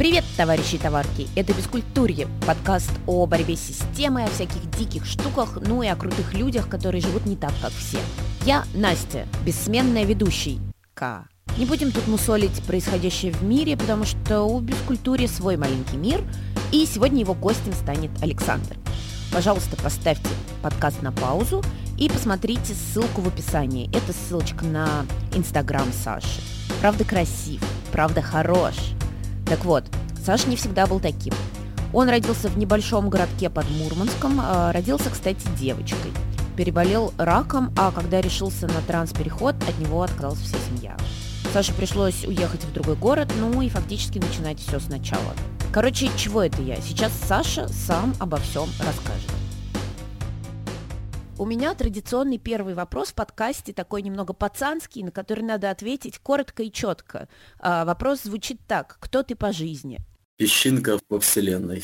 Привет, товарищи и товарки! Это «Бескультурье» – подкаст о борьбе с системой, о всяких диких штуках, ну и о крутых людях, которые живут не так, как все. Я Настя, бессменная ведущийка. Не будем тут мусолить происходящее в мире, потому что у «Бескультуре» свой маленький мир, и сегодня его гостем станет Александр. Пожалуйста, поставьте подкаст на паузу и посмотрите ссылку в описании. Это ссылочка на Инстаграм Саши. Правда красив, правда хорош. Так вот, Саша не всегда был таким. Он родился в небольшом городке под Мурманском, а, родился, кстати, девочкой. Переболел раком, а когда решился на транспереход, от него отказалась вся семья. Саше пришлось уехать в другой город, ну и фактически начинать все сначала. Короче, чего это я? Сейчас Саша сам обо всем расскажет. У меня традиционный первый вопрос в подкасте, такой немного пацанский, на который надо ответить коротко и четко. А, вопрос звучит так. Кто ты по жизни? Песчинка во Вселенной.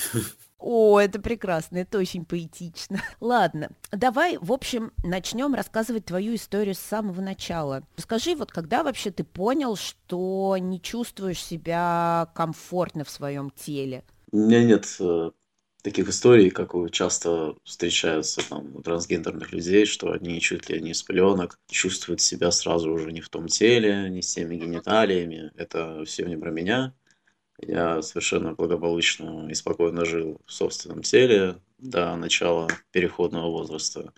О, это прекрасно, это очень поэтично. Ладно, давай, в общем, начнем рассказывать твою историю с самого начала. Скажи, вот когда вообще ты понял, что не чувствуешь себя комфортно в своем теле? У меня нет э, таких историй, как часто встречаются там у трансгендерных людей, что они чуть ли не с пеленок чувствуют себя сразу уже не в том теле, не с теми гениталиями. Это все не про меня. Я совершенно благополучно и спокойно жил в собственном теле до начала переходного возраста.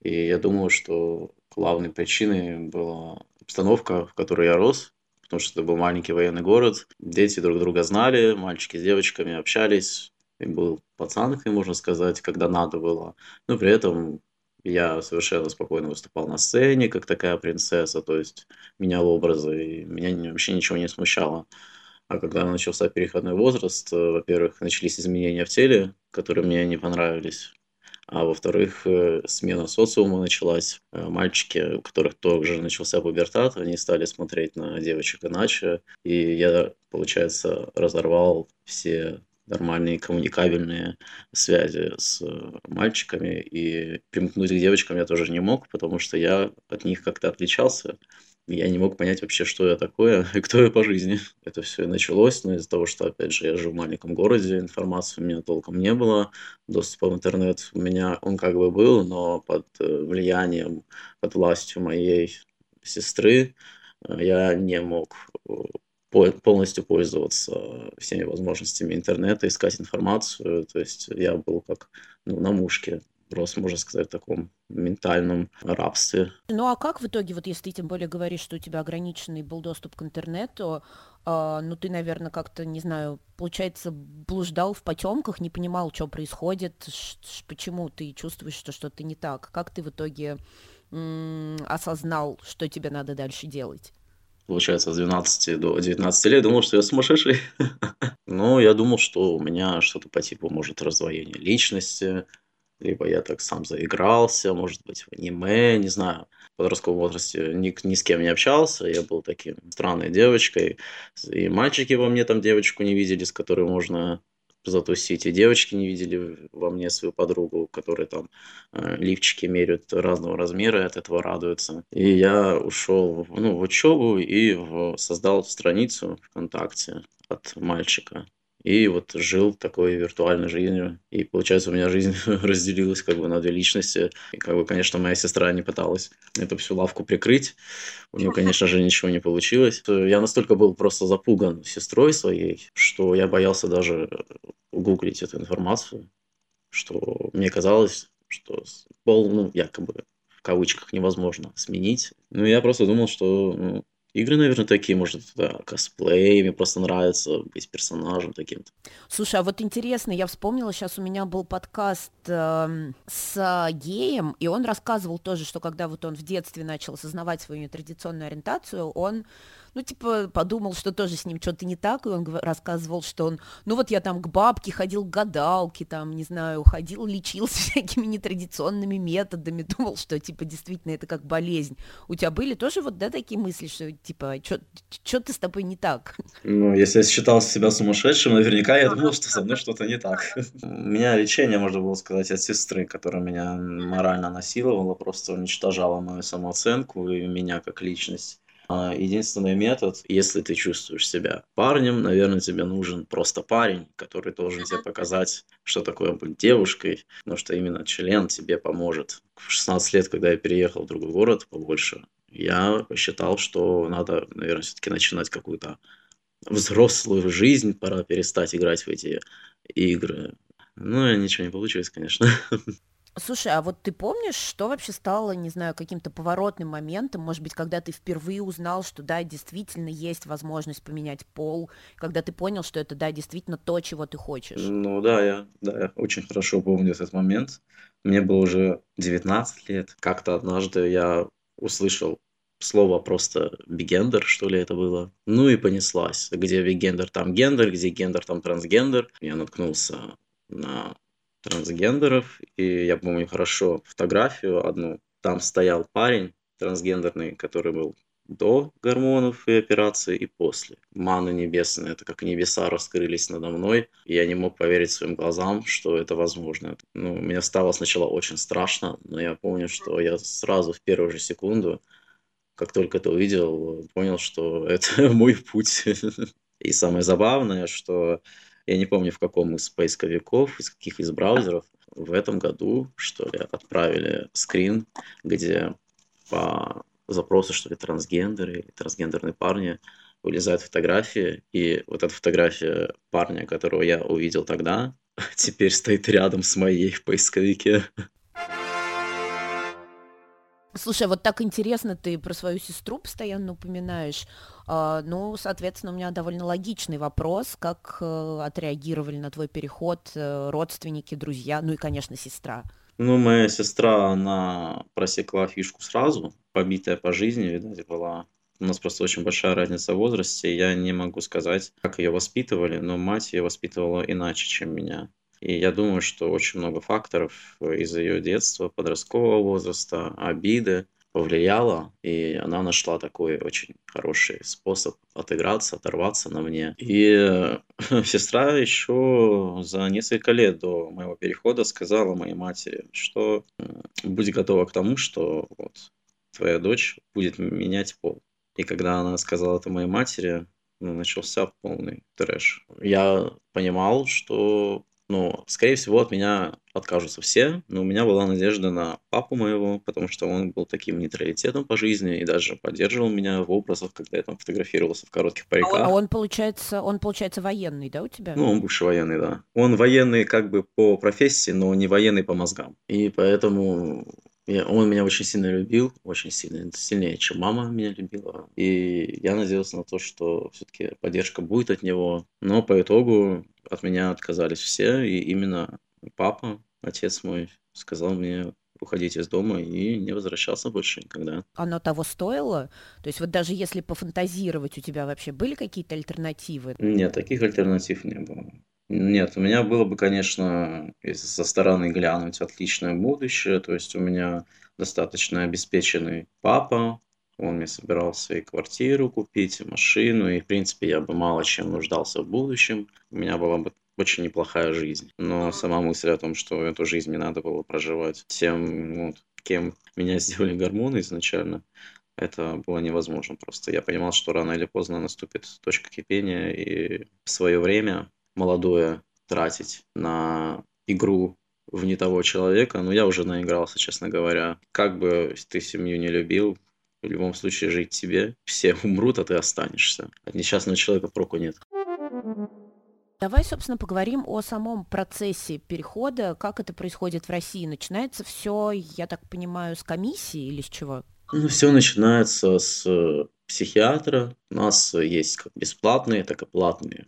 И я думаю, что главной причиной была обстановка, в которой я рос, потому что это был маленький военный город. Дети друг друга знали, мальчики с девочками общались. Был пацанкой, можно сказать, когда надо было. Но при этом я совершенно спокойно выступал на сцене, как такая принцесса, то есть менял образы, и меня вообще ничего не смущало. А когда начался переходной возраст, э, во-первых, начались изменения в теле, которые мне не понравились. А во-вторых, э, смена социума началась. Э, мальчики, у которых тоже начался пубертат, они стали смотреть на девочек иначе. И я, получается, разорвал все нормальные коммуникабельные связи с мальчиками. И примкнуть к девочкам я тоже не мог, потому что я от них как-то отличался я не мог понять вообще, что я такое и кто я по жизни. Это все и началось, но из-за того, что, опять же, я живу в маленьком городе, информации у меня толком не было, доступа в интернет у меня он как бы был, но под э, влиянием, под властью моей сестры э, я не мог э, полностью пользоваться всеми возможностями интернета, искать информацию. То есть я был как ну, на мушке просто, можно сказать, в таком ментальном рабстве. Ну а как в итоге, вот если ты тем более говоришь, что у тебя ограниченный был доступ к интернету, э, ну ты, наверное, как-то, не знаю, получается, блуждал в потемках, не понимал, что происходит, почему ты чувствуешь, что что-то не так. Как ты в итоге осознал, что тебе надо дальше делать? Получается, с 12 до 19 лет, думал, что я сумасшедший. Но я думал, что у меня что-то по типу, может, раздвоение личности, либо я так сам заигрался, может быть, в аниме, не знаю. В подростковом возрасте ни, ни с кем не общался, я был таким странной девочкой, и мальчики во мне там девочку не видели, с которой можно затусить, и девочки не видели во мне свою подругу, которая там э, лифчики меряют разного размера и от этого радуются. И я ушел ну, в учебу и в, создал страницу ВКонтакте от мальчика и вот жил такой виртуальной жизнью. И получается, у меня жизнь разделилась как бы на две личности. И как бы, конечно, моя сестра не пыталась эту всю лавку прикрыть. У нее, конечно же, ничего не получилось. Я настолько был просто запуган сестрой своей, что я боялся даже гуглить эту информацию, что мне казалось, что пол, ну, якобы в кавычках невозможно сменить. Ну, я просто думал, что ну, Игры, наверное, такие, может, да, косплей, мне просто нравится быть персонажем таким-то. Слушай, а вот интересно, я вспомнила, сейчас у меня был подкаст э, с геем, и он рассказывал тоже, что когда вот он в детстве начал осознавать свою нетрадиционную ориентацию, он ну, типа, подумал, что тоже с ним что-то не так, и он рассказывал, что он, ну, вот я там к бабке ходил к гадалке, там, не знаю, ходил, лечился всякими нетрадиционными методами, думал, что, типа, действительно это как болезнь. У тебя были тоже вот, да, такие мысли, что, типа, что-то с тобой не так? Ну, если я считал себя сумасшедшим, наверняка я думал, что со мной что-то не так. У меня лечение, можно было сказать, от сестры, которая меня морально насиловала, просто уничтожала мою самооценку и меня как личность. А единственный метод, если ты чувствуешь себя парнем, наверное, тебе нужен просто парень, который должен тебе показать, что такое быть девушкой, потому что именно член тебе поможет. В 16 лет, когда я переехал в другой город побольше, я посчитал, что надо, наверное, все-таки начинать какую-то взрослую жизнь, пора перестать играть в эти игры. Ну, ничего не получилось, конечно. Слушай, а вот ты помнишь, что вообще стало, не знаю, каким-то поворотным моментом, может быть, когда ты впервые узнал, что да, действительно есть возможность поменять пол, когда ты понял, что это да, действительно то, чего ты хочешь? Ну да, я, да, я очень хорошо помню этот момент. Мне было уже 19 лет. Как-то однажды я услышал слово просто бигендер, что ли это было. Ну и понеслась. Где бигендер, там гендер, где гендер, там трансгендер. Я наткнулся на трансгендеров, и я помню хорошо фотографию одну. Там стоял парень трансгендерный, который был до гормонов и операции, и после. Мана небесная, это как небеса раскрылись надо мной, и я не мог поверить своим глазам, что это возможно. Ну, мне стало сначала очень страшно, но я помню, что я сразу в первую же секунду, как только это увидел, понял, что это мой путь. И самое забавное, что я не помню, в каком из поисковиков, из каких из браузеров, в этом году, что ли, отправили скрин, где по запросу, что ли, трансгендеры или трансгендерные парни вылезают фотографии, и вот эта фотография парня, которого я увидел тогда, теперь стоит рядом с моей в поисковике. Слушай, вот так интересно ты про свою сестру постоянно упоминаешь. А, ну, соответственно, у меня довольно логичный вопрос, как э, отреагировали на твой переход э, родственники, друзья, ну и, конечно, сестра. Ну, моя сестра, она просекла фишку сразу, побитая по жизни, видать, была. У нас просто очень большая разница в возрасте, я не могу сказать, как ее воспитывали, но мать ее воспитывала иначе, чем меня. И я думаю, что очень много факторов из ее детства, подросткового возраста, обиды повлияло, и она нашла такой очень хороший способ отыграться, оторваться на мне. И сестра еще за несколько лет до моего перехода сказала моей матери, что будь готова к тому, что вот твоя дочь будет менять пол. И когда она сказала это моей матери, начался полный трэш. Я понимал, что ну, скорее всего, от меня откажутся все, но у меня была надежда на папу моего, потому что он был таким нейтралитетом по жизни и даже поддерживал меня в образах, когда я там фотографировался в коротких а париках. А он, получается, он, получается, военный, да, у тебя? Ну, он бывший военный, да. Он военный как бы по профессии, но не военный по мозгам. И поэтому я, он меня очень сильно любил, очень сильно, сильнее, чем мама меня любила. И я надеялся на то, что все-таки поддержка будет от него. Но по итогу от меня отказались все, и именно папа, отец мой, сказал мне уходить из дома и не возвращался больше никогда. Оно того стоило? То есть вот даже если пофантазировать, у тебя вообще были какие-то альтернативы? Нет, таких альтернатив не было. Нет, у меня было бы, конечно, если со стороны глянуть, отличное будущее. То есть у меня достаточно обеспеченный папа, он мне собирался и квартиру купить, и машину, и, в принципе, я бы мало чем нуждался в будущем. У меня была бы очень неплохая жизнь. Но сама мысль о том, что эту жизнь мне надо было проживать тем, ну, кем меня сделали гормоны изначально, это было невозможно просто. Я понимал, что рано или поздно наступит точка кипения, и в свое время молодое тратить на игру в не того человека, но я уже наигрался, честно говоря. Как бы ты семью не любил, в любом случае жить тебе. Все умрут, а ты останешься. От несчастного человека проку нет. Давай, собственно, поговорим о самом процессе перехода, как это происходит в России. Начинается все, я так понимаю, с комиссии или с чего? Ну, все начинается с э, психиатра. У нас есть как бесплатные, так и платные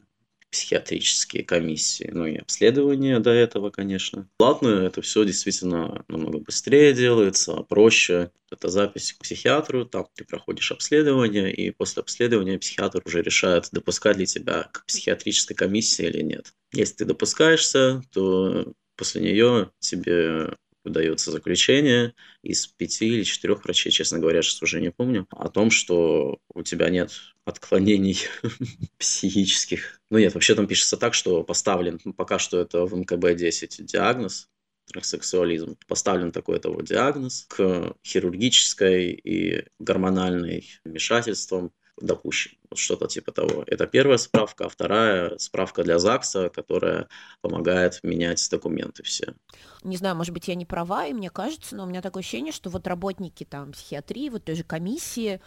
психиатрические комиссии, ну и обследования до этого, конечно. Платно это все действительно намного быстрее делается, проще. Это запись к психиатру, там ты проходишь обследование, и после обследования психиатр уже решает, допускать ли тебя к психиатрической комиссии или нет. Если ты допускаешься, то после нее тебе выдается заключение из пяти или четырех врачей, честно говоря, сейчас уже не помню, о том, что у тебя нет отклонений психических. Ну нет, вообще там пишется так, что поставлен, ну, пока что это в МКБ-10 диагноз, транссексуализм. Поставлен такой-то вот диагноз к хирургической и гормональной вмешательствам допущен. Вот что-то типа того. Это первая справка, а вторая справка для ЗАГСа, которая помогает менять документы все. Не знаю, может быть, я не права, и мне кажется, но у меня такое ощущение, что вот работники там психиатрии, вот той же комиссии,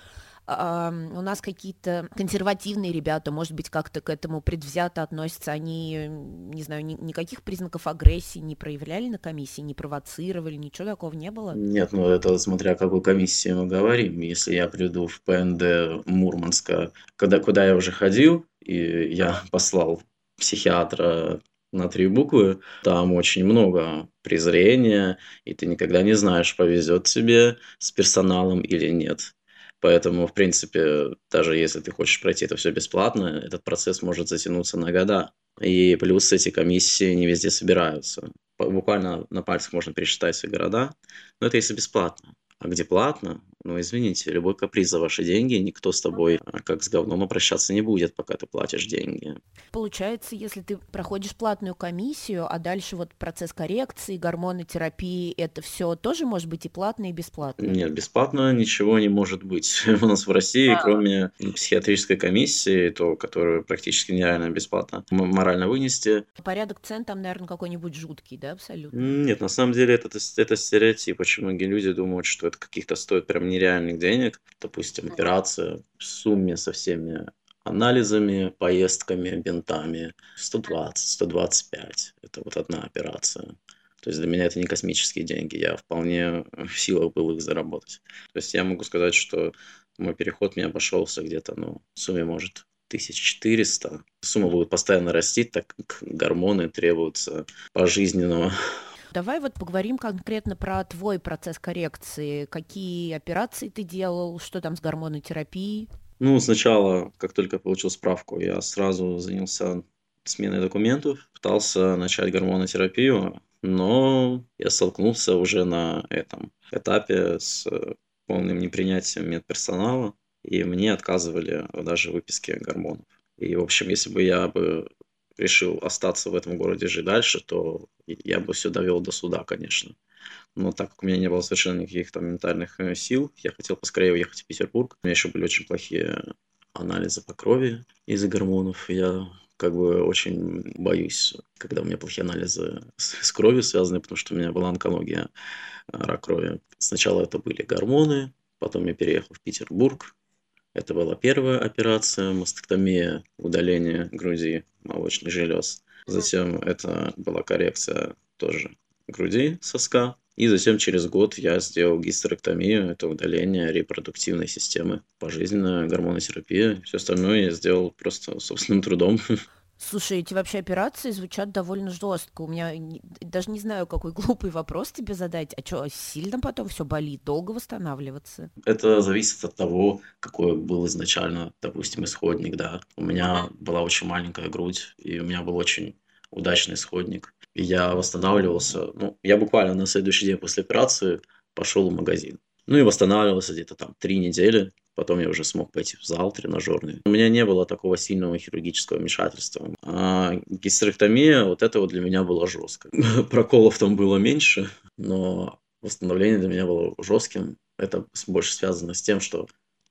у нас какие-то консервативные ребята, может быть, как-то к этому предвзято относятся, они, не знаю, ни, никаких признаков агрессии не проявляли на комиссии, не провоцировали, ничего такого не было? Нет, ну это смотря о какой комиссии мы говорим. Если я приду в ПНД Мурманска, когда, куда я уже ходил, и я послал психиатра на три буквы, там очень много презрения, и ты никогда не знаешь, повезет тебе с персоналом или нет. Поэтому, в принципе, даже если ты хочешь пройти это все бесплатно, этот процесс может затянуться на года. И плюс эти комиссии не везде собираются. Буквально на пальцах можно пересчитать все города, но это если бесплатно. А где платно, ну, извините, любой каприз за ваши деньги, никто с тобой а, как с говном обращаться не будет, пока ты платишь деньги. Получается, если ты проходишь платную комиссию, а дальше вот процесс коррекции, гормонотерапии, это все тоже может быть и платно, и бесплатно? Нет, бесплатно ничего не может быть. У нас в России, а. кроме психиатрической комиссии, то, которую практически нереально бесплатно морально вынести. Порядок цен там, наверное, какой-нибудь жуткий, да, абсолютно? Нет, на самом деле это, это стереотип. Очень многие люди думают, что это каких-то стоит прям нереальных денег. Допустим, операция в сумме со всеми анализами, поездками, бинтами 120-125. Это вот одна операция. То есть для меня это не космические деньги, я вполне в силах был их заработать. То есть я могу сказать, что мой переход мне обошелся где-то, ну, в сумме, может, 1400. Сумма будет постоянно расти, так как гормоны требуются пожизненного Давай вот поговорим конкретно про твой процесс коррекции. Какие операции ты делал, что там с гормонотерапией? Ну, сначала, как только получил справку, я сразу занялся сменой документов, пытался начать гормонотерапию, но я столкнулся уже на этом этапе с полным непринятием медперсонала, и мне отказывали даже в выписке гормонов. И, в общем, если бы я бы решил остаться в этом городе жить дальше, то я бы все довел до суда, конечно. Но так как у меня не было совершенно никаких там ментальных э, сил, я хотел поскорее уехать в Петербург. У меня еще были очень плохие анализы по крови из-за гормонов. Я как бы очень боюсь, когда у меня плохие анализы с, с кровью связаны, потому что у меня была онкология, э, рак крови. Сначала это были гормоны, потом я переехал в Петербург, это была первая операция, мастектомия, удаление груди, молочных желез. Затем это была коррекция тоже груди, соска. И затем через год я сделал гистерэктомию, это удаление репродуктивной системы, пожизненная гормонотерапия. Все остальное я сделал просто собственным трудом. Слушай, эти вообще операции звучат довольно жестко. У меня даже не знаю, какой глупый вопрос тебе задать. А что, сильно потом все болит? Долго восстанавливаться? Это зависит от того, какой был изначально, допустим, исходник, да. У меня была очень маленькая грудь, и у меня был очень удачный исходник. И я восстанавливался, ну, я буквально на следующий день после операции пошел в магазин. Ну и восстанавливался где-то там три недели. Потом я уже смог пойти в зал тренажерный. У меня не было такого сильного хирургического вмешательства. А гистерэктомия, вот это вот для меня было жестко. Проколов там было меньше, но восстановление для меня было жестким. Это больше связано с тем, что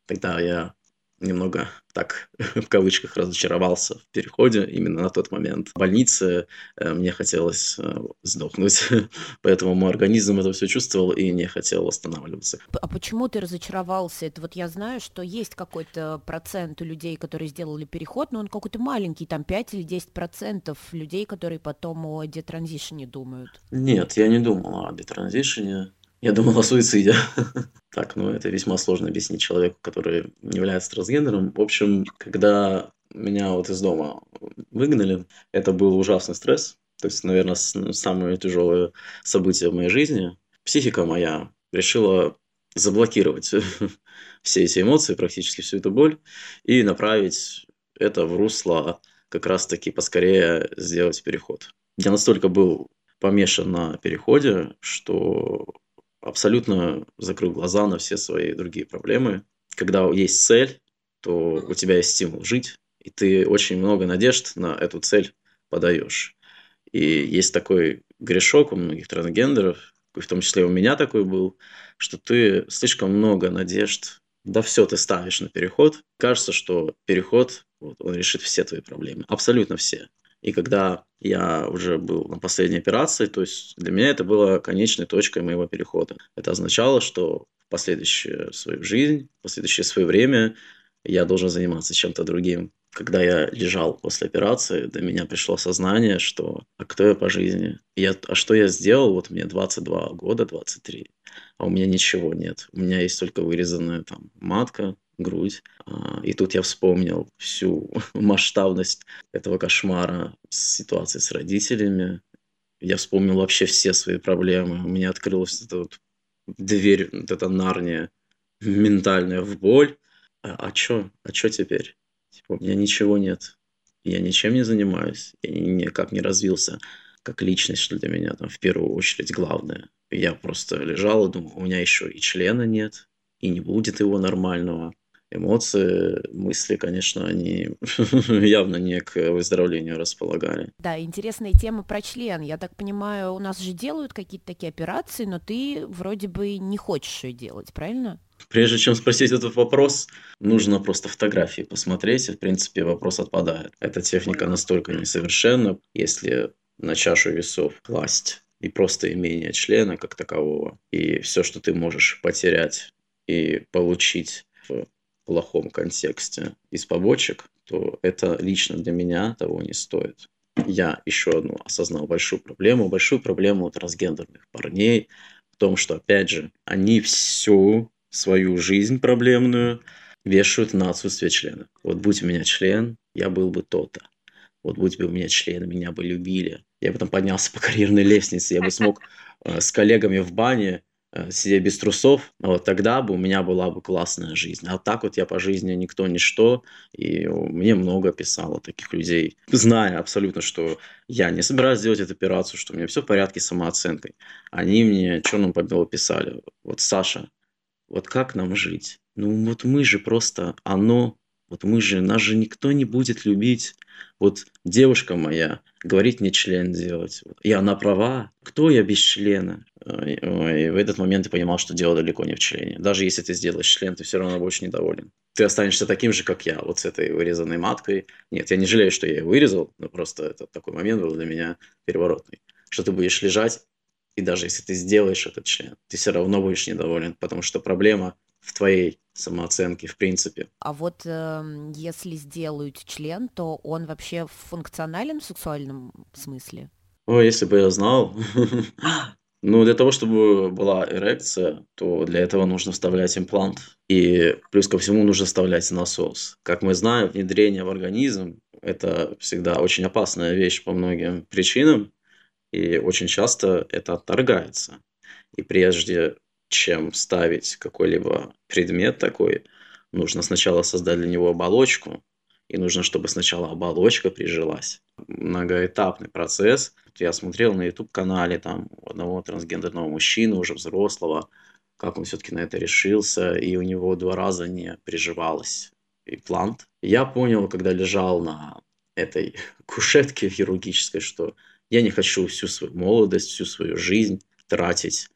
тогда я немного так в кавычках разочаровался в переходе именно на тот момент. В больнице э, мне хотелось э, сдохнуть, поэтому мой организм это все чувствовал и не хотел восстанавливаться. А почему ты разочаровался? Это вот я знаю, что есть какой-то процент у людей, которые сделали переход, но он какой-то маленький, там 5 или 10 процентов людей, которые потом о детранзишне думают. Нет, я не думал о детранзишне. Я думал о суициде. так, ну это весьма сложно объяснить человеку, который является трансгендером. В общем, когда меня вот из дома выгнали, это был ужасный стресс. То есть, наверное, самое тяжелое событие в моей жизни. Психика моя решила заблокировать все эти эмоции, практически всю эту боль, и направить это в русло как раз-таки поскорее сделать переход. Я настолько был помешан на переходе, что абсолютно закрыл глаза на все свои другие проблемы. Когда есть цель, то у тебя есть стимул жить, и ты очень много надежд на эту цель подаешь. И есть такой грешок у многих трансгендеров, в том числе у меня такой был, что ты слишком много надежд, да все ты ставишь на переход. Кажется, что переход, вот, он решит все твои проблемы, абсолютно все. И когда я уже был на последней операции, то есть для меня это было конечной точкой моего перехода. Это означало, что в последующую свою жизнь, в последующее свое время я должен заниматься чем-то другим. Когда я лежал после операции, до меня пришло сознание, что а кто я по жизни? Я, а что я сделал? Вот мне 22 года, 23, а у меня ничего нет. У меня есть только вырезанная там матка, грудь. А, и тут я вспомнил всю масштабность этого кошмара с ситуацией с родителями. Я вспомнил вообще все свои проблемы. У меня открылась эта вот дверь, вот эта нарния ментальная в боль. А, а чё? А чё теперь? Типа, у меня ничего нет. Я ничем не занимаюсь. Я никак не развился как личность, что для меня там в первую очередь главное. Я просто лежал и думал, у меня еще и члена нет, и не будет его нормального эмоции, мысли, конечно, они явно не к выздоровлению располагали. Да, интересная тема про член. Я так понимаю, у нас же делают какие-то такие операции, но ты вроде бы не хочешь ее делать, правильно? Прежде чем спросить этот вопрос, нужно просто фотографии посмотреть, и, в принципе, вопрос отпадает. Эта техника настолько несовершенна, если на чашу весов класть и просто имение члена как такового, и все, что ты можешь потерять и получить в плохом контексте из побочек, то это лично для меня того не стоит. Я еще одну осознал большую проблему, большую проблему трансгендерных парней в том, что, опять же, они всю свою жизнь проблемную вешают на отсутствие члена. Вот будь у меня член, я был бы то-то. Вот будь бы у меня член, меня бы любили. Я бы там поднялся по карьерной лестнице, я бы смог э, с коллегами в бане Э, сидеть без трусов, вот тогда бы у меня была бы классная жизнь. А так вот я по жизни никто, ничто, и мне много писало таких людей, зная абсолютно, что я не собираюсь делать эту операцию, что у меня все в порядке с самооценкой. Они мне черным по белому писали, вот Саша, вот как нам жить? Ну вот мы же просто оно, вот мы же, нас же никто не будет любить. Вот девушка моя говорит мне член делать. И она права. Кто я без члена? И в этот момент ты понимал, что дело далеко не в члене. Даже если ты сделаешь член, ты все равно будешь недоволен. Ты останешься таким же, как я, вот с этой вырезанной маткой. Нет, я не жалею, что я ее вырезал, но просто это такой момент был для меня переворотный. Что ты будешь лежать, и даже если ты сделаешь этот член, ты все равно будешь недоволен, потому что проблема в твоей самооценке, в принципе. А вот э, если сделают член, то он вообще функционален в сексуальном смысле? О, если бы я знал. Ну, для того, чтобы была эрекция, то для этого нужно вставлять имплант. И плюс ко всему нужно вставлять насос. Как мы знаем, внедрение в организм – это всегда очень опасная вещь по многим причинам. И очень часто это отторгается. И прежде чем ставить какой-либо предмет такой, нужно сначала создать для него оболочку, и нужно, чтобы сначала оболочка прижилась. Многоэтапный процесс. Я смотрел на YouTube-канале там одного трансгендерного мужчины, уже взрослого, как он все-таки на это решился, и у него два раза не приживалась имплант. Я понял, когда лежал на этой кушетке хирургической, что я не хочу всю свою молодость, всю свою жизнь тратить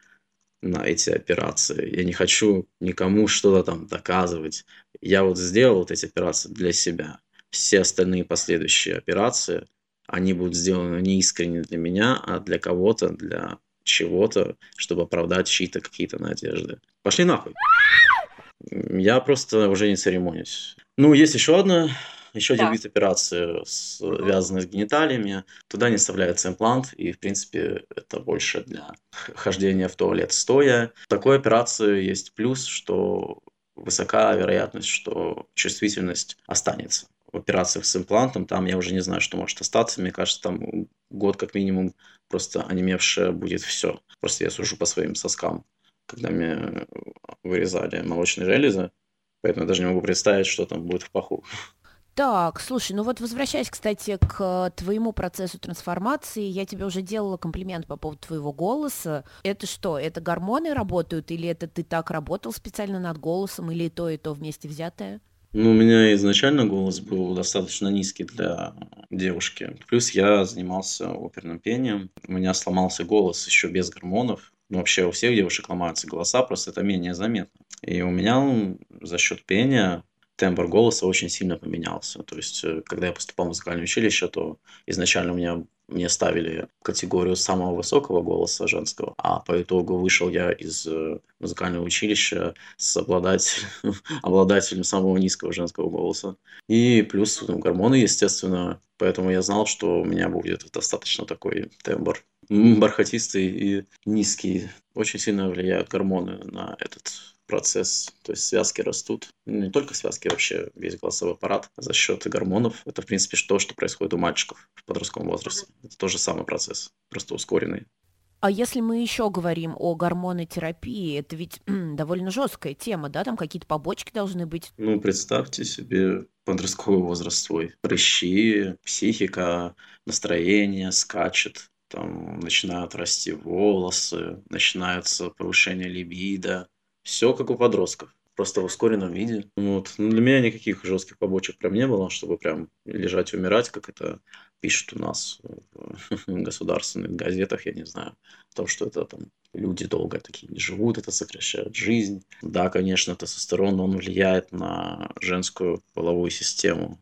на эти операции. Я не хочу никому что-то там доказывать. Я вот сделал вот эти операции для себя. Все остальные последующие операции, они будут сделаны не искренне для меня, а для кого-то, для чего-то, чтобы оправдать чьи-то какие-то надежды. Пошли нахуй. Я просто уже не церемонюсь. Ну, есть еще одна еще один вид операции, связанный с гениталиями. Туда не вставляется имплант, и, в принципе, это больше для хождения в туалет стоя. В такой операции есть плюс, что высока вероятность, что чувствительность останется. Операциях с имплантом там я уже не знаю, что может остаться. Мне кажется, там год как минимум просто онемевшее будет все. Просто я сужу по своим соскам, когда мне вырезали молочные железы. Поэтому я даже не могу представить, что там будет в паху. Так, слушай, ну вот возвращаясь, кстати, к твоему процессу трансформации, я тебе уже делала комплимент по поводу твоего голоса. Это что, это гормоны работают, или это ты так работал специально над голосом, или то, и то вместе взятое? Ну, у меня изначально голос был достаточно низкий для девушки. Плюс я занимался оперным пением. У меня сломался голос еще без гормонов. Ну, вообще у всех девушек ломаются голоса, просто это менее заметно. И у меня за счет пения тембр голоса очень сильно поменялся. То есть, э, когда я поступал в музыкальное училище, то изначально у меня мне ставили категорию самого высокого голоса женского, а по итогу вышел я из э, музыкального училища с обладателем, обладателем самого низкого женского голоса. И плюс ну, гормоны, естественно, поэтому я знал, что у меня будет достаточно такой тембр бархатистый и низкий. Очень сильно влияют гормоны на этот процесс, то есть связки растут. Ну, не только связки, вообще весь голосовой аппарат за счет гормонов. Это, в принципе, то, что происходит у мальчиков в подростковом возрасте. Это тоже самый процесс, просто ускоренный. А если мы еще говорим о гормонотерапии, это ведь довольно жесткая тема, да? Там какие-то побочки должны быть. Ну, представьте себе подростковый возраст свой. Прыщи, психика, настроение скачет, там начинают расти волосы, начинается повышение либидо, все как у подростков, просто в ускоренном виде. Вот. Ну, для меня никаких жестких побочек прям не было, чтобы прям лежать и умирать, как это пишут у нас в государственных газетах, я не знаю, о том, что это там люди долго такие не живут, это сокращает жизнь. Да, конечно, тестостерон, он влияет на женскую половую систему,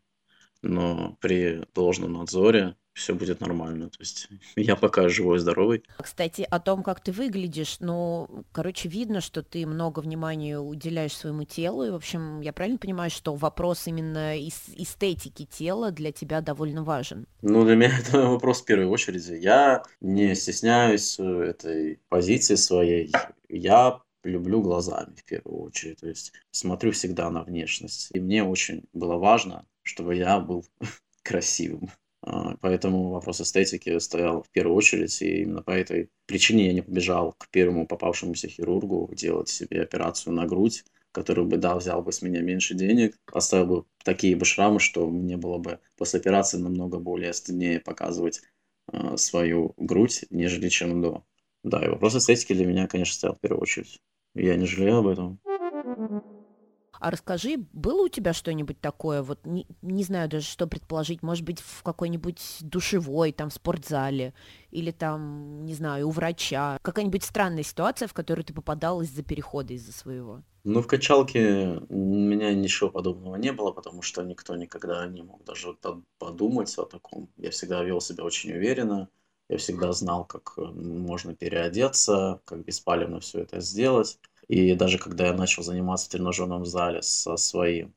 но при должном надзоре все будет нормально. То есть я пока живой, здоровый. Кстати, о том, как ты выглядишь, ну, короче, видно, что ты много внимания уделяешь своему телу. И, в общем, я правильно понимаю, что вопрос именно эстетики тела для тебя довольно важен? Ну, для меня это вопрос в первой очереди. Я не стесняюсь э, этой позиции своей. Я люблю глазами в первую очередь. То есть смотрю всегда на внешность. И мне очень было важно, чтобы я был красивым. А, поэтому вопрос эстетики стоял в первую очередь, и именно по этой причине я не побежал к первому попавшемуся хирургу делать себе операцию на грудь, который бы, да, взял бы с меня меньше денег, оставил бы такие бы шрамы, что мне было бы после операции намного более стыднее показывать э, свою грудь, нежели чем до. Да, и вопрос эстетики для меня, конечно, стоял в первую очередь. Я не жалею об этом. А расскажи, было у тебя что-нибудь такое, вот не, не знаю даже, что предположить, может быть, в какой-нибудь душевой, там, спортзале, или там, не знаю, у врача, какая-нибудь странная ситуация, в которую ты попадал из-за перехода, из-за своего? Ну, в качалке у меня ничего подобного не было, потому что никто никогда не мог даже подумать о таком. Я всегда вел себя очень уверенно, я всегда знал, как э, можно переодеться, как беспалевно все это сделать. И даже когда я начал заниматься в тренажерном зале со своим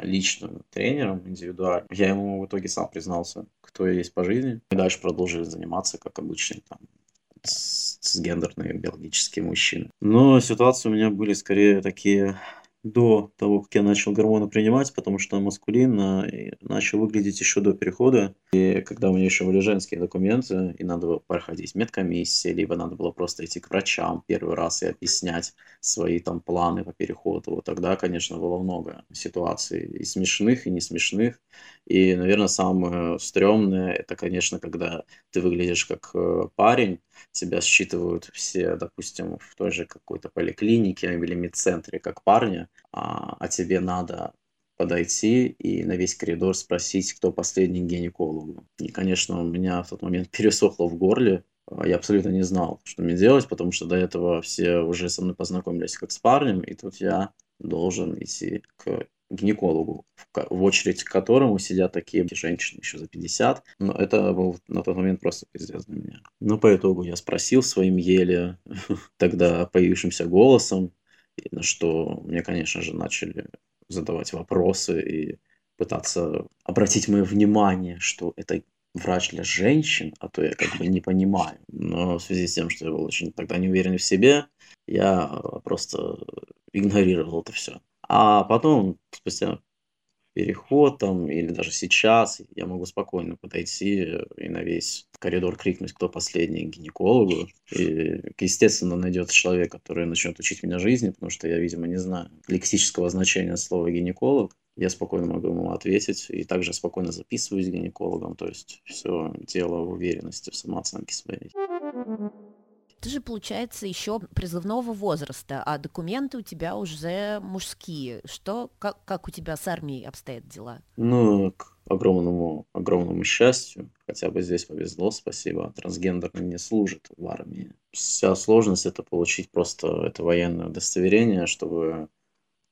личным тренером индивидуально, я ему в итоге сам признался, кто я есть по жизни. И дальше продолжили заниматься, как обычный там гендерные биологические мужчины. Но ситуации у меня были скорее такие до того, как я начал гормоны принимать, потому что маскулин начал выглядеть еще до перехода. И когда у меня еще были женские документы, и надо было проходить медкомиссии, либо надо было просто идти к врачам первый раз и объяснять свои там планы по переходу, вот тогда, конечно, было много ситуаций и смешных, и не смешных. И, наверное, самое стрёмное, это, конечно, когда ты выглядишь как э, парень, тебя считывают все, допустим, в той же какой-то поликлинике или медцентре как парня, а, а тебе надо подойти и на весь коридор спросить, кто последний гинекологу. И, конечно, у меня в тот момент пересохло в горле. А, я абсолютно не знал, что мне делать, потому что до этого все уже со мной познакомились как с парнем, и тут я должен идти к гинекологу, в очередь к которому сидят такие женщины еще за 50. Но это был на тот момент просто пиздец для меня. Но по итогу я спросил своим еле тогда появившимся голосом, на что мне, конечно же, начали задавать вопросы и пытаться обратить мое внимание, что это врач для женщин, а то я как бы не понимаю. Но в связи с тем, что я был очень тогда не уверен в себе, я просто игнорировал это все. А потом, спустя переход там, или даже сейчас, я могу спокойно подойти и на весь коридор крикнуть, кто последний к гинекологу. И, естественно, найдется человек, который начнет учить меня жизни, потому что я, видимо, не знаю лексического значения слова гинеколог. Я спокойно могу ему ответить и также спокойно записываюсь гинекологом. То есть все дело в уверенности в самооценке своей. Ты же, получается, еще призывного возраста, а документы у тебя уже мужские. Что, как, как у тебя с армией обстоят дела? Ну, к огромному, огромному счастью, хотя бы здесь повезло, спасибо, трансгендер не служит в армии. Вся сложность это получить просто это военное удостоверение, чтобы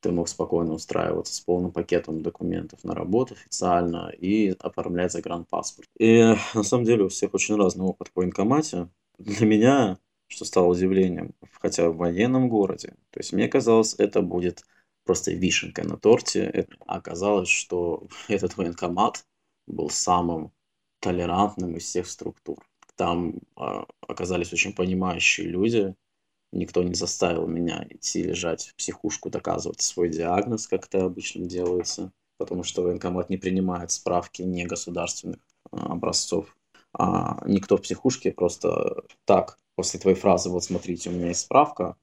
ты мог спокойно устраиваться с полным пакетом документов на работу официально и оформлять загранпаспорт. И на самом деле у всех очень разный опыт по военкомате. Для меня, что стало удивлением, хотя в военном городе, то есть мне казалось, это будет просто вишенкой на торте. Это оказалось, что этот военкомат был самым толерантным из всех структур. Там э, оказались очень понимающие люди, Никто не заставил меня идти лежать в психушку, доказывать свой диагноз, как это обычно делается, потому что военкомат не принимает справки негосударственных а, образцов. А никто в психушке просто так, после твоей фразы, вот смотрите, у меня есть справка,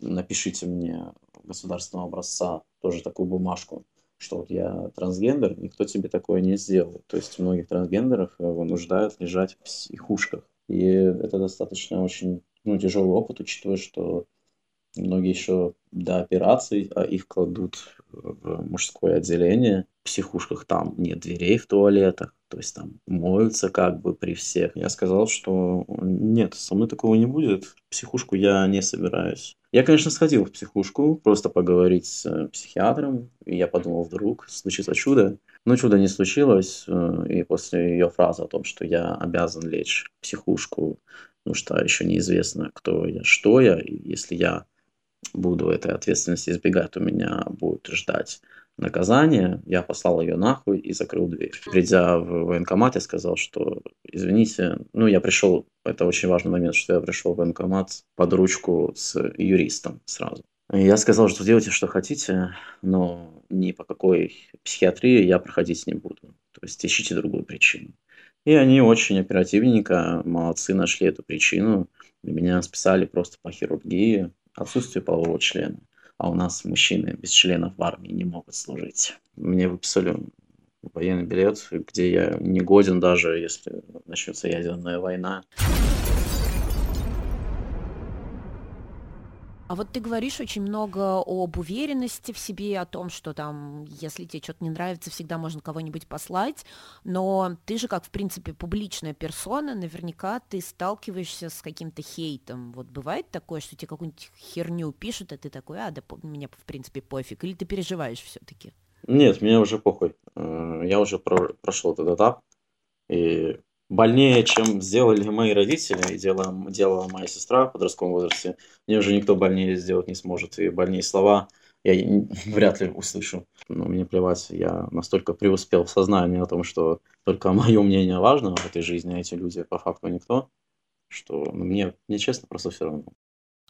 напишите мне государственного образца тоже такую бумажку, что вот я трансгендер, никто тебе такое не сделает. То есть многих трансгендеров вынуждают лежать в психушках. И это достаточно очень ну, тяжелый опыт, учитывая, что многие еще до операций, а их кладут в мужское отделение. Психушках там нет дверей в туалетах, то есть там моются как бы при всех. Я сказал, что нет, со мной такого не будет. Психушку я не собираюсь. Я, конечно, сходил в психушку, просто поговорить с психиатром, и я подумал, вдруг случится чудо. Но чудо не случилось, э, и после ее фразы о том, что я обязан лечь в психушку потому что еще неизвестно, кто я, что я. И если я буду этой ответственности избегать, то меня будет ждать наказание. Я послал ее нахуй и закрыл дверь. Придя в военкомат, я сказал, что извините, ну я пришел, это очень важный момент, что я пришел в военкомат под ручку с юристом сразу. И я сказал, что делайте, что хотите, но ни по какой психиатрии я проходить не буду. То есть ищите другую причину. И они очень оперативненько, молодцы, нашли эту причину. Меня списали просто по хирургии, отсутствие полового члена. А у нас мужчины без членов в армии не могут служить. Мне выписали военный билет, где я не годен даже, если начнется ядерная война. А вот ты говоришь очень много об уверенности в себе, о том, что там, если тебе что-то не нравится, всегда можно кого-нибудь послать, но ты же как, в принципе, публичная персона, наверняка ты сталкиваешься с каким-то хейтом. Вот бывает такое, что тебе какую-нибудь херню пишут, а ты такой, а, да меня, в принципе, пофиг, или ты переживаешь все-таки? Нет, мне уже похуй. Э, я уже про прошел этот этап, и больнее, чем сделали мои родители и делала, делала моя сестра в подростковом возрасте. Мне уже никто больнее сделать не сможет. И больнее слова я вряд ли услышу. Но мне плевать, я настолько преуспел в сознании о том, что только мое мнение важно в этой жизни, а эти люди по факту никто, что ну, мне, мне честно просто все равно.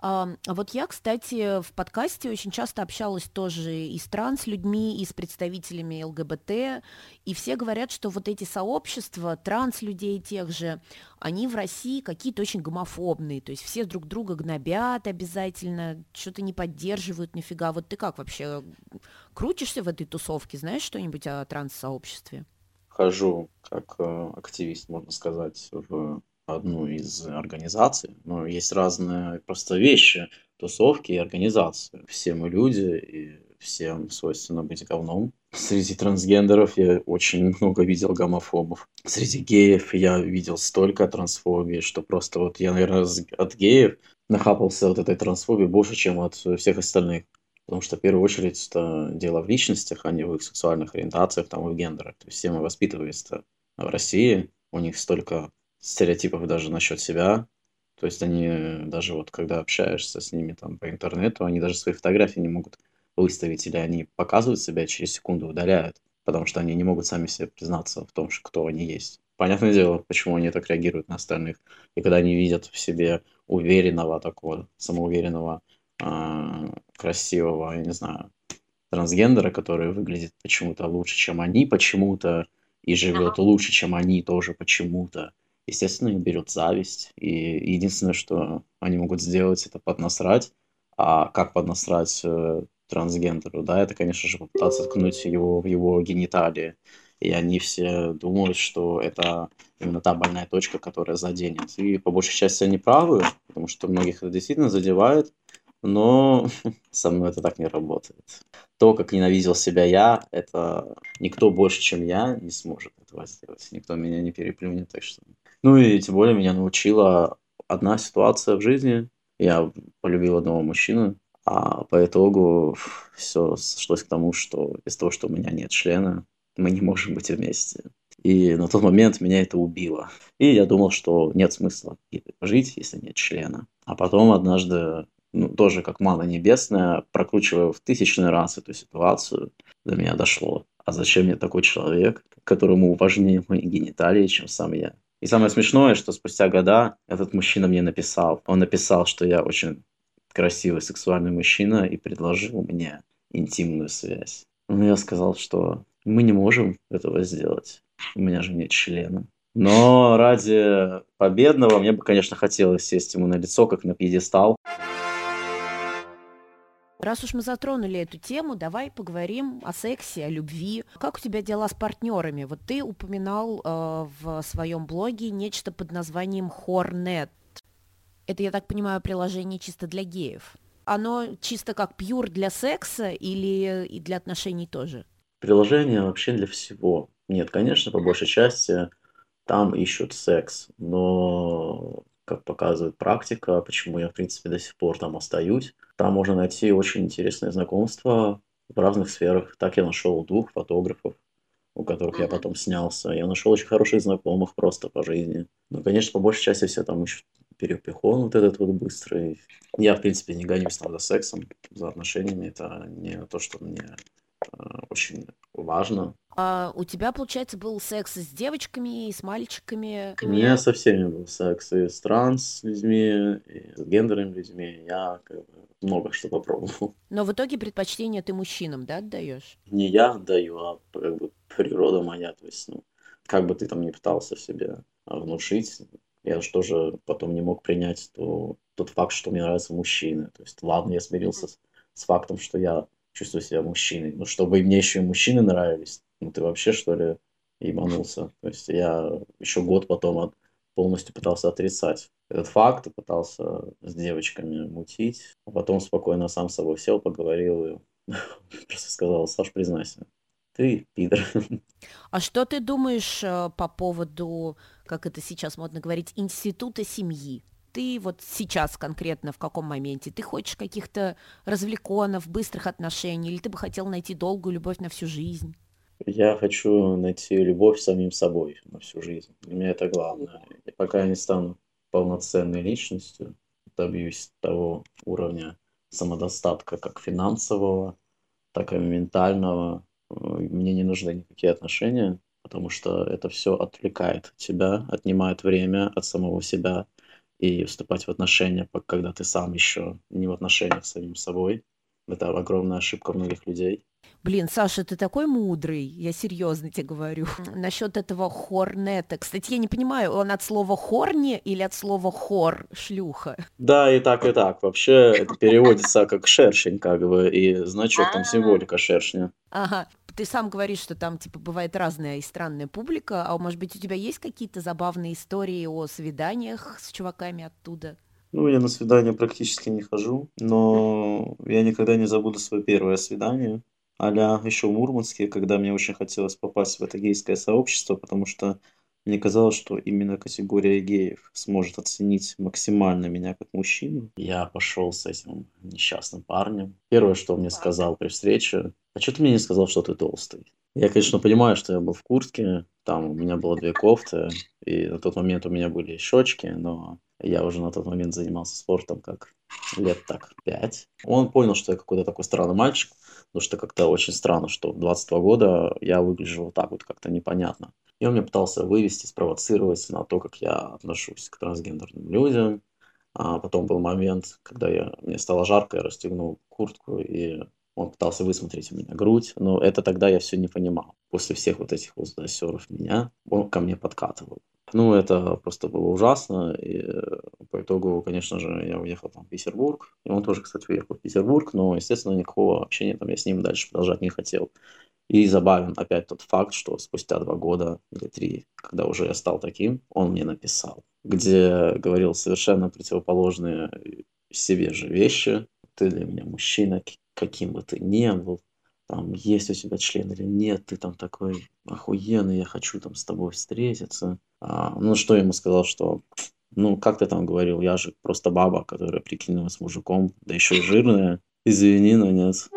А, вот я, кстати, в подкасте очень часто общалась тоже и с транс-людьми, и с представителями ЛГБТ, и все говорят, что вот эти сообщества транс-людей тех же, они в России какие-то очень гомофобные, то есть все друг друга гнобят обязательно, что-то не поддерживают нифига. Вот ты как вообще крутишься в этой тусовке, знаешь что-нибудь о транс-сообществе? Хожу как э, активист, можно сказать, в одну из организаций. Но есть разные просто вещи, тусовки и организации. Все мы люди, и всем свойственно быть говном. Среди трансгендеров я очень много видел гомофобов. Среди геев я видел столько трансфобии, что просто вот я, наверное, от геев нахапался от этой трансфобии больше, чем от всех остальных. Потому что в первую очередь это дело в личностях, а не в их сексуальных ориентациях, там, в гендерах. То есть все мы воспитываемся в России, у них столько стереотипов даже насчет себя. То есть они даже вот когда общаешься с ними там по интернету, они даже свои фотографии не могут выставить, или они показывают себя, через секунду удаляют, потому что они не могут сами себе признаться в том, кто они есть. Понятное дело, почему они так реагируют на остальных. И когда они видят в себе уверенного такого, самоуверенного, э, красивого, я не знаю, трансгендера, который выглядит почему-то лучше, чем они почему-то, и живет лучше, чем они тоже почему-то, естественно, их берет зависть. И единственное, что они могут сделать, это поднасрать. А как поднасрать э, трансгендеру, да, это, конечно же, попытаться ткнуть его в его гениталии. и они все думают, что это именно та больная точка, которая заденет. И по большей части они правы, потому что многих это действительно задевает, но со мной это так не работает. То, как ненавидел себя я, это никто больше, чем я, не сможет этого сделать. Никто меня не переплюнет, так что... Ну и тем более меня научила одна ситуация в жизни. Я полюбил одного мужчину, а по итогу все сошлось к тому, что из-за того, что у меня нет члена, мы не можем быть вместе. И на тот момент меня это убило. И я думал, что нет смысла жить, если нет члена. А потом однажды, ну, тоже как мана небесная, прокручивая в тысячный раз эту ситуацию, до меня дошло. А зачем мне такой человек, которому важнее мои гениталии, чем сам я? И самое смешное, что спустя года этот мужчина мне написал. Он написал, что я очень красивый сексуальный мужчина и предложил мне интимную связь. Но я сказал, что мы не можем этого сделать. У меня же нет члена. Но ради победного мне бы, конечно, хотелось сесть ему на лицо, как на пьедестал. Раз уж мы затронули эту тему, давай поговорим о сексе, о любви. Как у тебя дела с партнерами? Вот ты упоминал э, в своем блоге нечто под названием Hornet. Это, я так понимаю, приложение чисто для геев. Оно чисто как пьюр для секса или и для отношений тоже? Приложение вообще для всего. Нет, конечно, по большей части там ищут секс, но, как показывает практика, почему я, в принципе, до сих пор там остаюсь, там можно найти очень интересные знакомства в разных сферах. Так я нашел двух фотографов, у которых я потом снялся. Я нашел очень хороших знакомых просто по жизни. Но, конечно, по большей части все там ищут перепихон вот этот вот быстрый. Я, в принципе, не гонюсь там за сексом, за отношениями. Это не то, что мне э, очень важно. А у тебя, получается, был секс с девочками и с мальчиками? У меня со всеми был секс, и с транс людьми, и с гендерными людьми. Я как бы, много что попробовал. Но в итоге предпочтение ты мужчинам, да, отдаешь? Не я отдаю, а как бы природа моя. То есть, ну, как бы ты там не пытался себе внушить, я же тоже потом не мог принять то, тот факт, что мне нравятся мужчины. То есть, ладно, я смирился с, с фактом, что я чувствую себя мужчиной. Но чтобы мне еще и мужчины нравились, ну ты вообще что ли ебанулся. То есть я еще год потом от, полностью пытался отрицать этот факт, пытался с девочками мутить, а потом спокойно сам с собой сел, поговорил и просто сказал, Саш, признайся, ты пидор. А что ты думаешь э, по поводу, как это сейчас модно говорить, института семьи? Ты вот сейчас конкретно в каком моменте? Ты хочешь каких-то развлеконов, быстрых отношений, или ты бы хотел найти долгую любовь на всю жизнь? Я хочу найти любовь самим собой на всю жизнь. Для меня это главное. И пока я не стану полноценной личностью, добьюсь того уровня самодостатка как финансового, так и ментального, мне не нужны никакие отношения, потому что это все отвлекает тебя, отнимает время от самого себя. И вступать в отношения, когда ты сам еще не в отношениях с самим собой, это огромная ошибка многих людей. Блин, Саша, ты такой мудрый, я серьезно тебе говорю. Насчет этого хорнета. Кстати, я не понимаю, он от слова хорни или от слова хор, шлюха? Да, и так, и так. Вообще это переводится как шершень, как бы, и значок там символика шершня. Ага, ты сам говоришь, что там, типа, бывает разная и странная публика, а может быть, у тебя есть какие-то забавные истории о свиданиях с чуваками оттуда? Ну, я на свидания практически не хожу, но я никогда не забуду свое первое свидание. Аля еще в Мурманске, когда мне очень хотелось попасть в это гейское сообщество, потому что мне казалось, что именно категория геев сможет оценить максимально меня как мужчину. Я пошел с этим несчастным парнем. Первое, что он мне сказал при встрече, а что ты мне не сказал, что ты толстый? Я, конечно, понимаю, что я был в куртке, там у меня было две кофты, и на тот момент у меня были щечки, но я уже на тот момент занимался спортом как лет так пять. Он понял, что я какой-то такой странный мальчик, потому что как-то очень странно, что в 22 года я выгляжу вот так вот как-то непонятно. И он меня пытался вывести, спровоцировать на то, как я отношусь к трансгендерным людям. А потом был момент, когда я, мне стало жарко, я расстегнул куртку, и он пытался высмотреть у меня грудь, но это тогда я все не понимал. После всех вот этих вот засеров меня, он ко мне подкатывал. Ну, это просто было ужасно, и по итогу, конечно же, я уехал там в Петербург, и он тоже, кстати, уехал в Петербург, но, естественно, никакого общения там я с ним дальше продолжать не хотел. И забавен опять тот факт, что спустя два года или три, когда уже я стал таким, он мне написал, где говорил совершенно противоположные себе же вещи. Ты для меня мужчина, каким бы ты ни был, там, есть у тебя член или нет, ты там такой охуенный, я хочу там с тобой встретиться. А, ну, что я ему сказал, что, ну, как ты там говорил, я же просто баба, которая прикинулась мужиком, да еще жирная. Извини, но нет.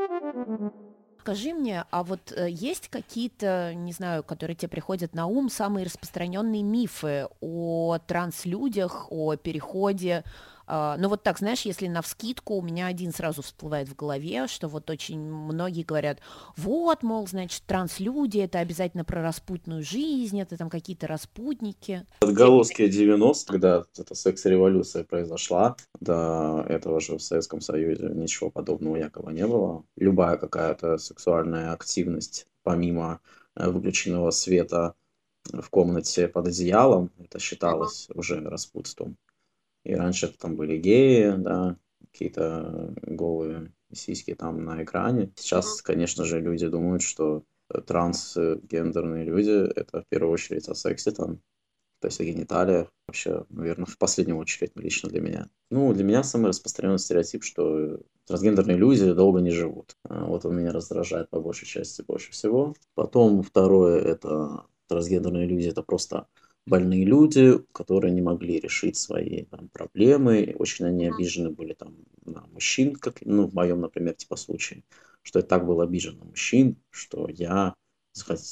Скажи мне, а вот э, есть какие-то, не знаю, которые тебе приходят на ум, самые распространенные мифы о транслюдях, о переходе а, ну вот так, знаешь, если на вскидку у меня один сразу всплывает в голове, что вот очень многие говорят, вот, мол, значит, транслюди, это обязательно про распутную жизнь, это там какие-то распутники. Отголоски 90 когда эта секс-революция произошла, до этого же в Советском Союзе ничего подобного якобы не было. Любая какая-то сексуальная активность, помимо э, выключенного света в комнате под одеялом, это считалось уже распутством. И раньше это там были геи, да, какие-то голые сиськи там на экране. Сейчас, конечно же, люди думают, что трансгендерные люди — это в первую очередь о сексе там, то есть о гениталиях. Вообще, наверное, в последнюю очередь лично для меня. Ну, для меня самый распространенный стереотип, что трансгендерные люди долго не живут. А вот он меня раздражает по большей части больше всего. Потом второе — это трансгендерные люди — это просто больные люди, которые не могли решить свои там, проблемы, очень они обижены были там на мужчин, как, ну, в моем, например, типа случае, что я так был обижен на мужчин, что я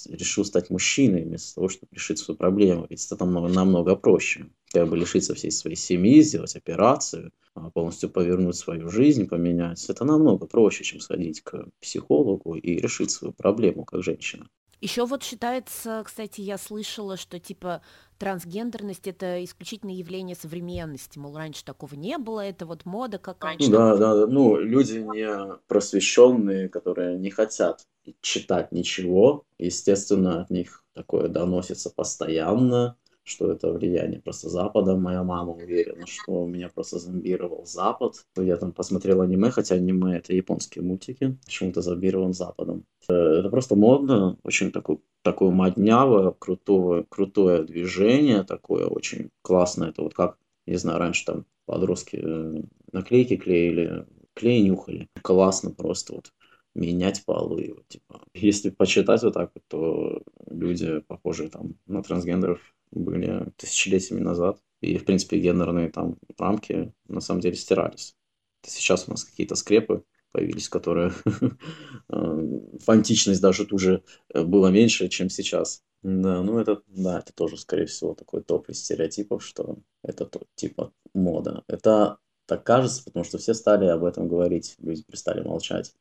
решил стать мужчиной вместо того, чтобы решить свою проблему. Ведь это намного, намного проще. Как бы лишиться всей своей семьи, сделать операцию, а, полностью повернуть свою жизнь, поменять. Это намного проще, чем сходить к психологу и решить свою проблему как женщина. Еще вот считается, кстати, я слышала, что типа трансгендерность это исключительное явление современности, мол, раньше такого не было, это вот мода какая-то. Да, да, да, ну, люди не просвещенные, которые не хотят читать ничего, естественно, от них такое доносится постоянно, что это влияние просто Запада. Моя мама уверена, что меня просто зомбировал Запад. Я там посмотрел аниме, хотя аниме это японские мультики, почему-то зомбирован Западом. Э, это просто модно, очень такое, такое моднявое, крутое, крутое движение, такое очень классное. Это вот как, не знаю, раньше там подростки э, наклейки клеили, клей нюхали. Классно просто вот менять полы. Вот, типа. Если почитать вот так вот, то люди, похожие там на трансгендеров, были тысячелетиями назад. И, в принципе, гендерные там рамки на самом деле стирались. Сейчас у нас какие-то скрепы появились, которые э, фантичность даже тут же э, было меньше, чем сейчас. Да, ну это, да, это тоже, скорее всего, такой топ из стереотипов, что это то, типа мода. Это так кажется, потому что все стали об этом говорить, люди перестали молчать.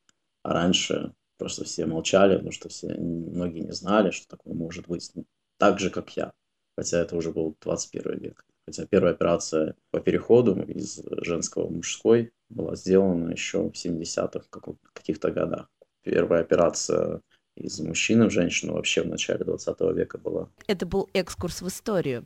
А раньше просто все молчали, потому что все, многие не знали, что такое может быть так же, как я хотя это уже был 21 век. Хотя первая операция по переходу из женского в мужской была сделана еще в 70-х каких-то годах. Первая операция из мужчины в женщину вообще в начале 20 века была. Это был экскурс в историю.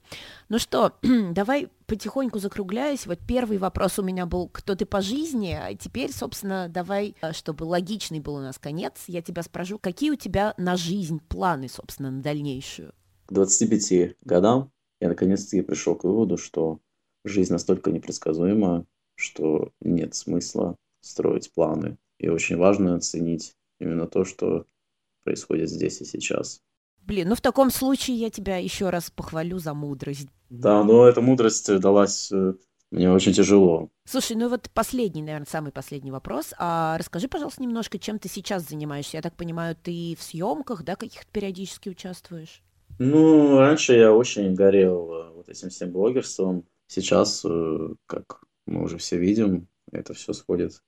Ну что, давай потихоньку закругляясь. Вот первый вопрос у меня был, кто ты по жизни, а теперь, собственно, давай, э, чтобы логичный был у нас конец, я тебя спрошу, какие у тебя на жизнь планы, собственно, на дальнейшую? К 25 годам я наконец-таки пришел к выводу, что жизнь настолько непредсказуема, что нет смысла строить планы. И очень важно оценить именно то, что происходит здесь и сейчас. Блин, ну в таком случае я тебя еще раз похвалю за мудрость. Да, но эта мудрость далась э, мне очень тяжело. Слушай, ну вот последний, наверное, самый последний вопрос. А расскажи, пожалуйста, немножко, чем ты сейчас занимаешься. Я так понимаю, ты в съемках, да, каких-то периодически участвуешь? Ну, раньше я очень горел э, вот этим всем блогерством. Сейчас, э, как мы уже все видим, это все сходит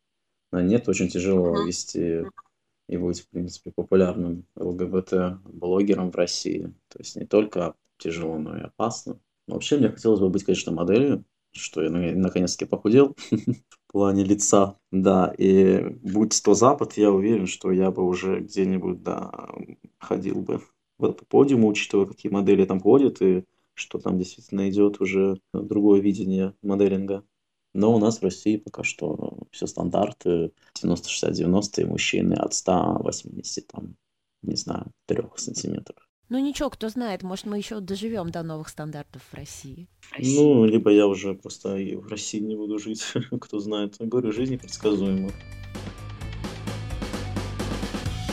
на нет. Очень тяжело вести и быть, в принципе, популярным ЛГБТ-блогером в России. То есть не только тяжело, но и опасно. вообще, мне хотелось бы быть, конечно, моделью, что я наконец-таки похудел в плане лица. Да, и будь то Запад, я уверен, что я бы уже где-нибудь, да, ходил бы по подиуму, учитывая, какие модели там ходят и что там действительно идет уже другое видение моделинга. Но у нас в России пока что все стандарты 90-60-90 и мужчины от 180 там не знаю, трех сантиметров. Ну ничего, кто знает, может мы еще доживем до новых стандартов в России. Ну, либо я уже просто и в России не буду жить, кто знает. Я говорю, жизнь непредсказуема.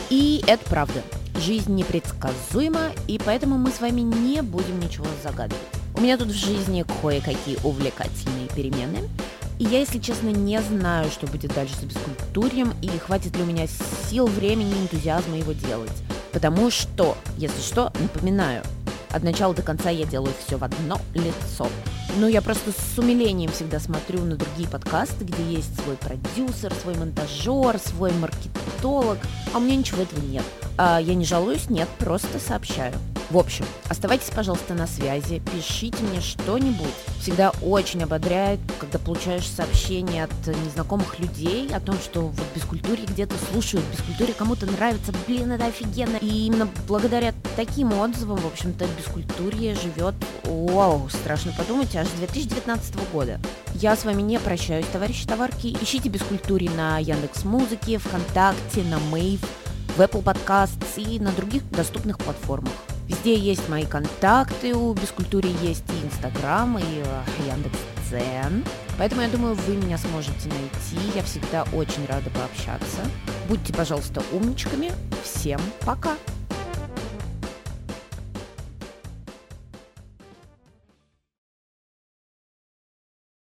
И это правда. Жизнь непредсказуема, и поэтому мы с вами не будем ничего загадывать. У меня тут в жизни кое-какие увлекательные перемены, и я, если честно, не знаю, что будет дальше с бескультурием, и хватит ли у меня сил, времени, энтузиазма его делать. Потому что, если что, напоминаю, от начала до конца я делаю все в одно лицо. Ну, я просто с умилением всегда смотрю на другие подкасты, где есть свой продюсер, свой монтажер, свой маркетолог, а у меня ничего этого нет. А я не жалуюсь, нет, просто сообщаю. В общем, оставайтесь, пожалуйста, на связи, пишите мне что-нибудь. Всегда очень ободряет, когда получаешь сообщения от незнакомых людей о том, что вот бескультуре где-то слушают, бескультуре кому-то нравится, блин, это офигенно. И именно благодаря таким отзывам, в общем-то, бескультурье живет, вау, страшно подумать, аж с 2019 года. Я с вами не прощаюсь, товарищи товарки. Ищите бескультуре на Яндекс Музыке, ВКонтакте, на Мейв, в Apple Podcasts и на других доступных платформах. Везде есть мои контакты, у Бескультуре есть и Инстаграм, и э, Яндекс.Дзен. Поэтому я думаю, вы меня сможете найти. Я всегда очень рада пообщаться. Будьте, пожалуйста, умничками. Всем пока!